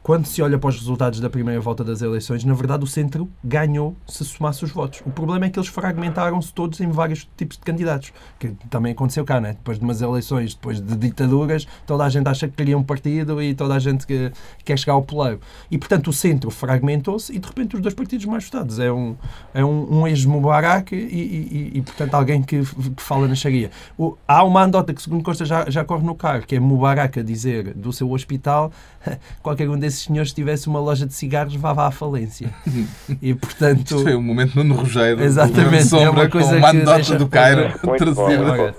quando se olha para os resultados da primeira volta das eleições, na verdade o centro ganhou se somasse os votos. O problema é que eles fragmentaram-se todos em vários tipos de candidatos, que também aconteceu cá, né? depois de umas eleições, depois de ditaduras, toda a gente acha que queria um partido e toda a gente que quer chegar ao poleiro. E, portanto, o centro fragmentou-se e, de repente, os dois partidos mais votados. É um, é um, um ex-Mubarak e, e, e, portanto, alguém que, que fala na Sharia. O- há uma anedota que, segundo consta, já, já corre no carro, que é Mubarak a dizer do seu hospital <laughs> qualquer um desses senhores que tivesse uma loja de cigarros vá à falência. <laughs> E, portanto... Isto foi o momento Nuno Rogério. do Exatamente, Governo Sombra, é uma coisa com uma que anedota deixa- do Cairo bom, trazida muito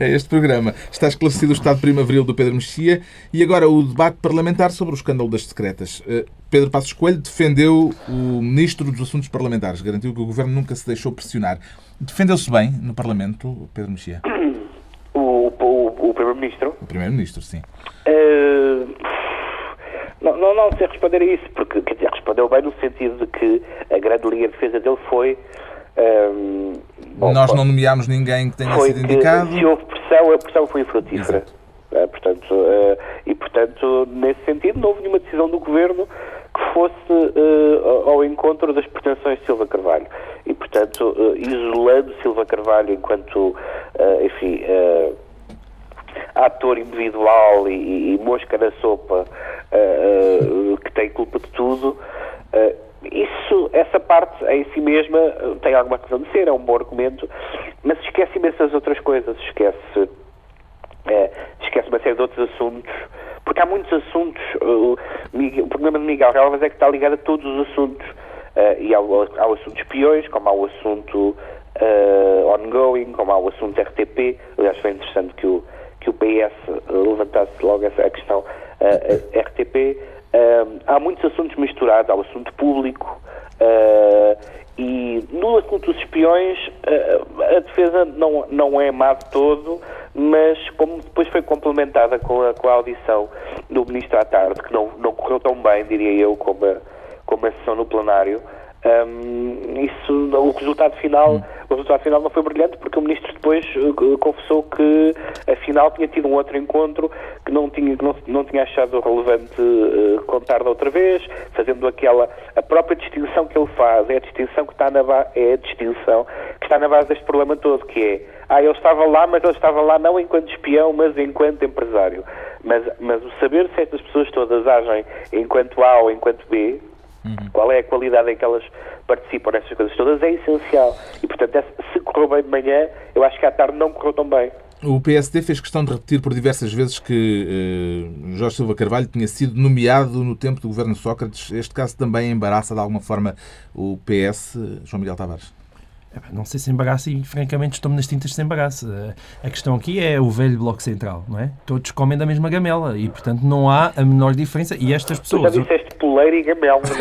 a este programa. Está esclarecido o estado primaveril do Pedro Mexia e agora o debate parlamentar sobre o escândalo das secretas. Eh, Pedro Passos Coelho defendeu o Ministro dos Assuntos Parlamentares, garantiu que o Governo nunca se deixou pressionar. Defendeu-se bem no Parlamento, Pedro Mexia? O, o, o Primeiro-Ministro O Primeiro-Ministro, sim. Uh, não, não, não sei responder a isso, porque quer dizer, respondeu bem no sentido de que a grande linha de defesa dele foi. um, bom, Nós não nomeámos ninguém que tenha foi sido que indicado. se houve pressão, a pressão foi frutífera. Exato. Uh, portanto, uh, e, portanto, nesse sentido, não houve nenhuma decisão do Governo que fosse uh, ao encontro das pretensões de Silva Carvalho. E, portanto, uh, isolando Silva Carvalho enquanto, enfim, ator individual e, e mosca na sopa uh, uh, que tem culpa de tudo, uh, isso, essa parte em si mesma tem alguma razão de ser, é um bom argumento, mas esquece imensas outras coisas, esquece, esquece uma série de outros assuntos, porque há muitos assuntos, o, programa de Miguel Galvas é que está ligado a todos os assuntos, e há, há o assunto espiões, como há o assunto uh, ongoing, como há o assunto RTP. Aliás, foi interessante que o, que o PS levantasse logo essa questão uh, uh, RTP. Um, há muitos assuntos misturados, há o assunto público. uh, e no assunto dos espiões, uh, a defesa não, não é má de todo, mas como depois foi complementada com a, com a audição do Ministro à tarde, que não, não correu tão bem, diria eu, como a, como a sessão no plenário, hum, isso, o resultado final, o resultado final não foi brilhante porque o ministro depois eh, confessou que afinal tinha tido um outro encontro que não tinha, que não, não tinha achado relevante eh, contar da outra vez, fazendo aquela a própria distinção que ele faz, é a distinção que está na é a distinção que está na base deste problema todo, que é ah, ele estava lá, mas ele estava lá não enquanto espião, mas enquanto empresário. Mas, mas o saber se estas pessoas todas agem enquanto A ou enquanto B, qual é a qualidade em que elas participam nessas coisas todas, é essencial. E, portanto, se correu bem de manhã, eu acho que à tarde não correu tão bem. O PSD fez questão de repetir por diversas vezes que eh, Jorge Silva Carvalho tinha sido nomeado no tempo do governo Sócrates. Este caso também embaraça de alguma forma o PS, João Miguel Tavares. Epá, Não sei se embaraça e, francamente, estou-me nas tintas se embaraça. A questão aqui é o velho Bloco Central, não é? Todos comem da mesma gamela e, portanto, não há a menor diferença. E estas Tu já pessoas... disseste poleiro e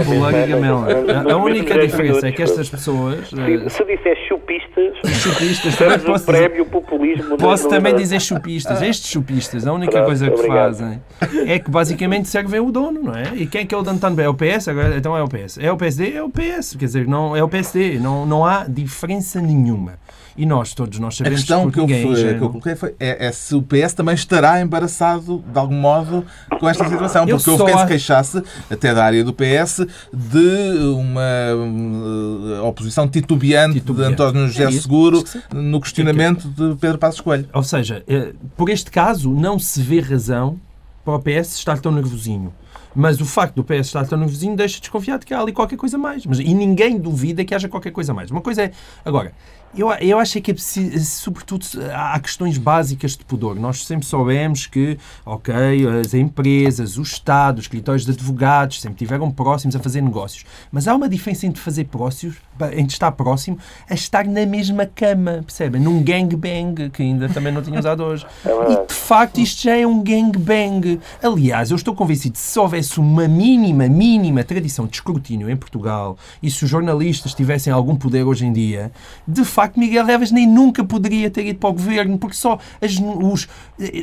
Poleiro mesma- e gamela. A- única 10 diferença é que estas pessoas... Se, eh, se disseres chupistas, <laughs> Chupistas, também um dizer, prémio populismo. posso também dizer chupistas. Estes chupistas, a única Pronto, coisa que obrigado. fazem é que basicamente servem o dono, não é? E quem é que é o dono tanto? É o PS? Agora, então é o PS. É o PSD? É o PS. Quer dizer, não, é o PSD. Não, não há diferença nenhuma. E nós, todos nós A sabemos questão porque que eu, ninguém é que eu coloquei foi é, é se o PS também estará embaraçado, de algum modo, com esta situação. Eu Porque houve só quem se queixasse, até da área do PS, de uma uh, oposição titubeante, Titubeante. de António José É. Seguro no questionamento de Pedro Passos Coelho. Ou seja, eh, por este caso, não se vê razão para o PS estar tão nervosinho. Mas o facto do PS estar tão nervosinho deixa desconfiado que há ali qualquer coisa mais. Mas, e ninguém duvida que haja qualquer coisa mais. Uma coisa é. Agora, eu, eu acho que é preciso, sobretudo, há questões básicas de pudor. Nós sempre soubemos que, ok, as empresas, o Estado, os escritórios de advogados sempre estiveram próximos a fazer negócios. Mas há uma diferença entre fazer próximos, entre estar próximo, a estar na mesma cama, percebem? Num gangbang, que ainda também não tinha usado hoje. <laughs> E de facto isto já é um gangbang. Aliás, eu estou convencido se houvesse uma mínima, mínima tradição de escrutínio em Portugal e se os jornalistas tivessem algum poder hoje em dia, de facto Miguel Reves nem nunca poderia ter ido para o governo, porque só as, os.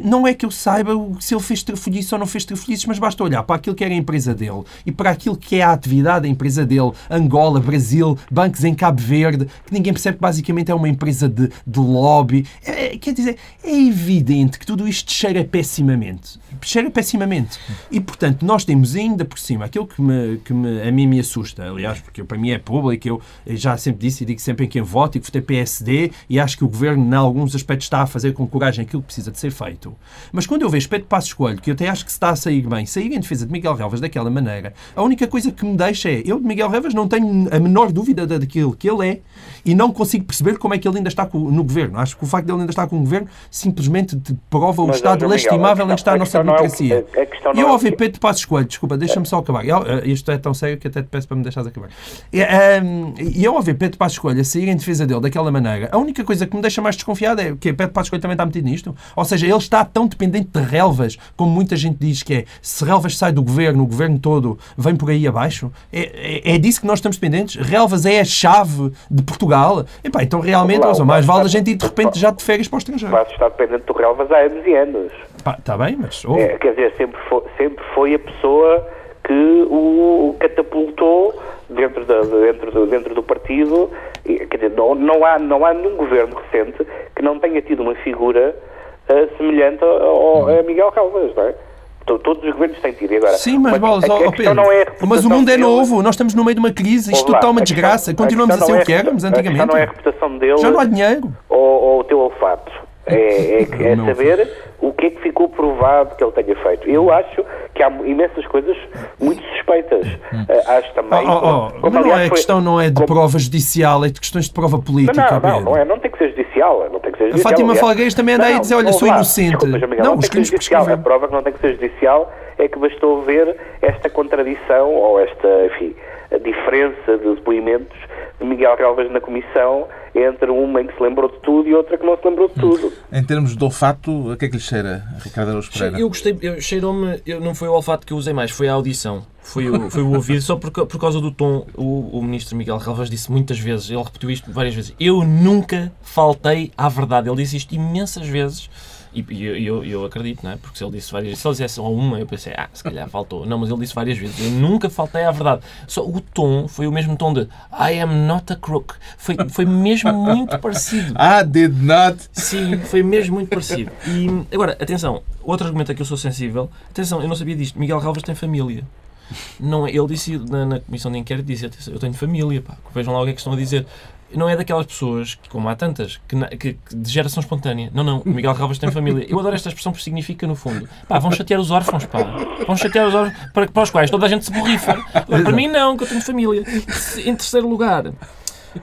Não é que eu saiba se ele fez trafolhices ou não fez trafolhices, mas basta olhar para aquilo que era a empresa dele e para aquilo que é a atividade da empresa dele, Angola, Brasil, bancos em Cabo Verde, que ninguém percebe que basicamente é uma empresa de, de lobby. É- é- quer dizer, é evidente que tudo isto cheira pessimamente. Cheira pessimamente. E, portanto, nós temos ainda por cima aquilo que, me, que me- a mim me assusta, aliás, porque para mim é público, eu já sempre disse e digo sempre em quem voto e que votei PSD e acho que o governo, em alguns aspectos, está a fazer com coragem aquilo que precisa de ser feito. Mas quando eu vejo Pedro Passos Coelho, que eu até acho que se está a sair bem, sair em defesa de Miguel Relvas daquela maneira, a única coisa que me deixa é, eu de Miguel Relvas não tenho a menor dúvida da- daquilo que ele é e não consigo perceber como é que ele ainda está no governo. Acho que o facto de ele ainda estar com o governo simplesmente te prova o Mas, estado lastimável a em que está a nossa questão não é democracia. a- a E não eu é o ouvi que- Pedro Passos Coelho, desculpa, deixa-me só acabar. Eu, eh, Isto é tão sério que até te peço para me deixares acabar. E ehm, e eu ouvi Pedro Passos Coelho a sair em defesa dele daquela maneira. A única coisa que me deixa mais desconfiado é que Pedro Passos Coelho também está metido nisto. Ou seja, ele está tão dependente de relvas, como muita gente diz que é. Se relvas sai do governo, o governo todo vem por aí abaixo. É, é, é disso que nós estamos dependentes. Relvas é chave de Portugal. Epá, então realmente, mais vale a gente ir de repente já de férias para o estrangeiro. Passos está dependente do Relvas há anos e anos. Está bem, mas. ouve. É, quer dizer, sempre foi, sempre foi a pessoa que o catapultou dentro, da, dentro, do, dentro do partido. Quer dizer, não, não, há, não há nenhum governo recente que não tenha tido uma figura eh, semelhante ao, a Miguel Calvas, não é? To- Todos os governos têm tido. Agora, Sim, mas, bolas, a, a Pedro, não é a mas o mundo é novo, nós estamos no meio de uma crise, isto lá, está uma a questão- desgraça, continuamos a, questão ser não o é que éramos a antigamente. não é a reputação dele Já não há dinheiro. ou, ou o teu olfato. É, é, é saber o que é que ficou provado que ele tenha feito. Eu acho que há imensas coisas muito suspeitas. Ah, acho Oh, também. oh, oh, como, mas não é, a questão não é de como- prova judicial, é de questões de prova política. não, não, não é. Não tem que ser judicial. Não tem que ser A judicial. Fátima aliás. Falgueiras também anda aí a dizer, olha, sou lá. inocente. Desculpa, Miguel, Não, não, os tem que ser crimes judicial. A prova que não tem que ser judicial é que bastou ver esta contradição ou esta, enfim, a diferença de depoimentos de Miguel Galvas na comissão entre uma em que se lembrou de tudo e outra que não se lembrou de tudo. Em termos de olfato, a que é que lhe cheira, Ricardo Araújo Pereira? Eu gostei, eu, cheirou-me, eu- não foi o olfato que eu usei mais, foi a audição. Foi o, foi o ouvido, só por, por causa do tom. O, o ministro Miguel Relvas disse muitas vezes, ele repetiu isto várias vezes. Eu nunca faltei à verdade. Ele disse isto imensas vezes. E, e eu, eu, eu acredito, não é? Porque se ele disse várias vezes, se ele dissesse só uma, eu pensei, ah, se calhar faltou. Não, mas ele disse várias vezes. Eu nunca faltei à verdade. Só o tom foi o mesmo tom de I am not a crook. Foi, foi mesmo muito parecido. <laughs> Ah, did not. Sim, foi mesmo muito parecido. E agora, atenção, outro argumento a que eu sou sensível. Atenção, eu não sabia disto. Miguel Galvas tem família. Não, é- ele disse na, na comissão de inquérito: disse, "Atenção, Eu tenho família, pá. Vejam lá o que é que estão a dizer. Não é daquelas pessoas, que, como há tantas, que, que- que de geração espontânea. Não, não, o Miguel Galvas tem família. Eu adoro esta expressão porque significa, no fundo, pá, vão chatear os órfãos, pá. Vão chatear os órfãos para, para os quais toda a gente se borrifa. Para mim, não, que eu tenho família. Em terceiro lugar,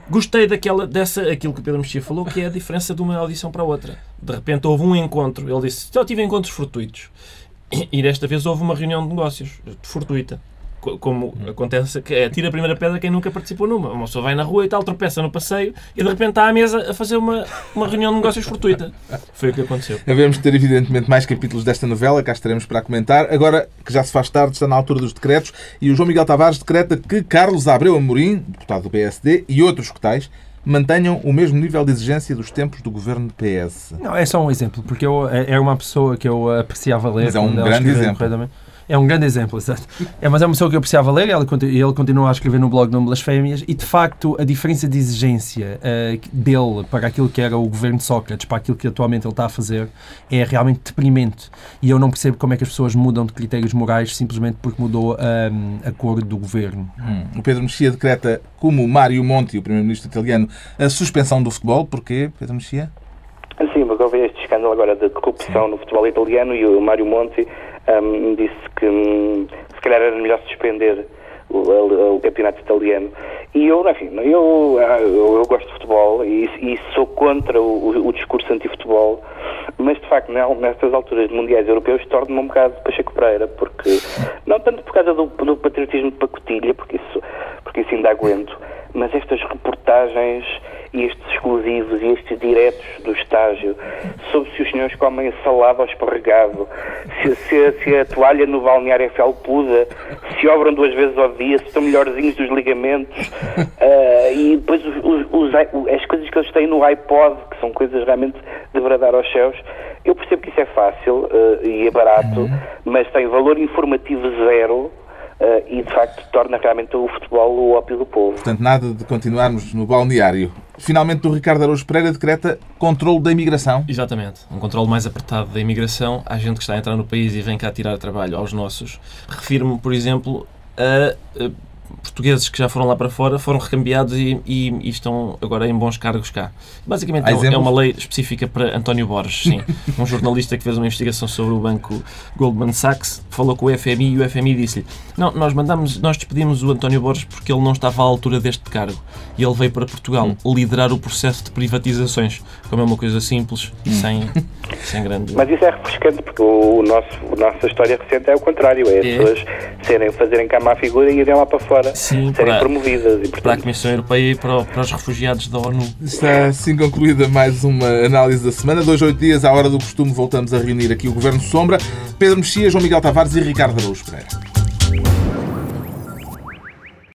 Gostei daquela, dessa, aquilo que o Pedro Mexia falou, que é a diferença de uma audição para outra. De repente houve um encontro, ele disse, só tive encontros fortuitos. E, e desta vez houve uma reunião de negócios, fortuita. Co- Como acontece, que é tira a primeira pedra quem nunca participou numa. Uma pessoa vai na rua e tal, tropeça no passeio e de repente está à mesa a fazer uma, uma reunião de negócios fortuita. Foi o que aconteceu. Havemos de ter, evidentemente, mais capítulos desta novela, cá estaremos para comentar. Agora, que já se faz tarde, está na altura dos decretos, e o João Miguel Tavares decreta que Carlos Abreu Amorim, deputado do PSD, e outros que tais, mantenham o mesmo nível de exigência dos tempos do governo do PS. Não, é só um exemplo, porque eu é- era uma pessoa que eu apreciava ler. Mas é um grande exemplo. É um grande exemplo, exato. É, mas é uma pessoa que eu apreciava ler, ele, conti- ele continua a escrever no blog Nome Blasfémias e, de facto, a diferença de exigência eh, dele para aquilo que era o governo de Sócrates, para aquilo que atualmente ele está a fazer, é realmente deprimente. E eu não percebo como é que as pessoas mudam de critérios morais simplesmente porque mudou hum, a cor do governo. Hum. O Pedro Mexia decreta, como Mário Monti, o primeiro-ministro italiano, a suspensão do futebol. Porquê, Pedro Mexia? Sim, porque houve este escândalo agora de corrupção no futebol italiano e o Mário Monti hum, disse que hum, se calhar era melhor suspender o, o- o campeonato italiano. E eu, enfim, eu, ah, eu, eu gosto de futebol e, e sou contra o- o discurso anti-futebol, mas de facto, não- nestas alturas de mundiais europeus, torno-me um bocado Pacheco Pereira, porque não tanto por causa do, do patriotismo de pacotilha, porque isso, porque isso ainda aguento, mas estas reportagens e estes exclusivos e estes diretos do estágio sobre se os senhores comem salada ao esparregado, se, se- se a toalha no balneário é felpuda, se obram duas vezes ao dia, se estão melhorzinhos dos ligamentos, ah, <laughs> e depois os- os- as coisas que eles têm no iPod, que são coisas realmente de bradar aos céus, eu percebo que isso é fácil ah, e é barato, mas tem valor informativo zero ah, e de facto torna realmente o futebol o ópio do povo. Portanto, nada de continuarmos no balneário. Finalmente, o Ricardo Araújo Pereira decreta controle da imigração. Exatamente. Um controle mais apertado da imigração. Há gente que está a entrar no país e vem cá tirar trabalho aos nossos. Refiro-me, por exemplo, a, a portugueses que já foram lá para fora, foram recambiados e, e- e estão agora em bons cargos cá. Basicamente é, é uma lei específica para António Borges, sim. <laughs> um jornalista que fez uma investigação sobre o banco Goldman Sachs, falou com o FMI e o FMI disse-lhe não, nós mandamos, nós despedimos o António Borges porque ele não estava à altura deste cargo e ele veio para Portugal Hum. liderar o processo de privatizações, como é uma coisa simples e Hum. sem, <laughs> sem grande... Mas isso é refrescante, porque o, nosso, a nossa história recente é o contrário, é as É. pessoas serem, fazerem cá má figura e irem lá para fora, Sim, serem para- promovidas. E, para a portanto, Comissão Europeia e para, para os refugiados da ONU. Está assim concluída mais uma análise da semana. Dois, oito dias, à hora do costume, voltamos a reunir aqui o Governo Sombra, Pedro Mexia, João Miguel Tavares e Ricardo Araújo Pereira.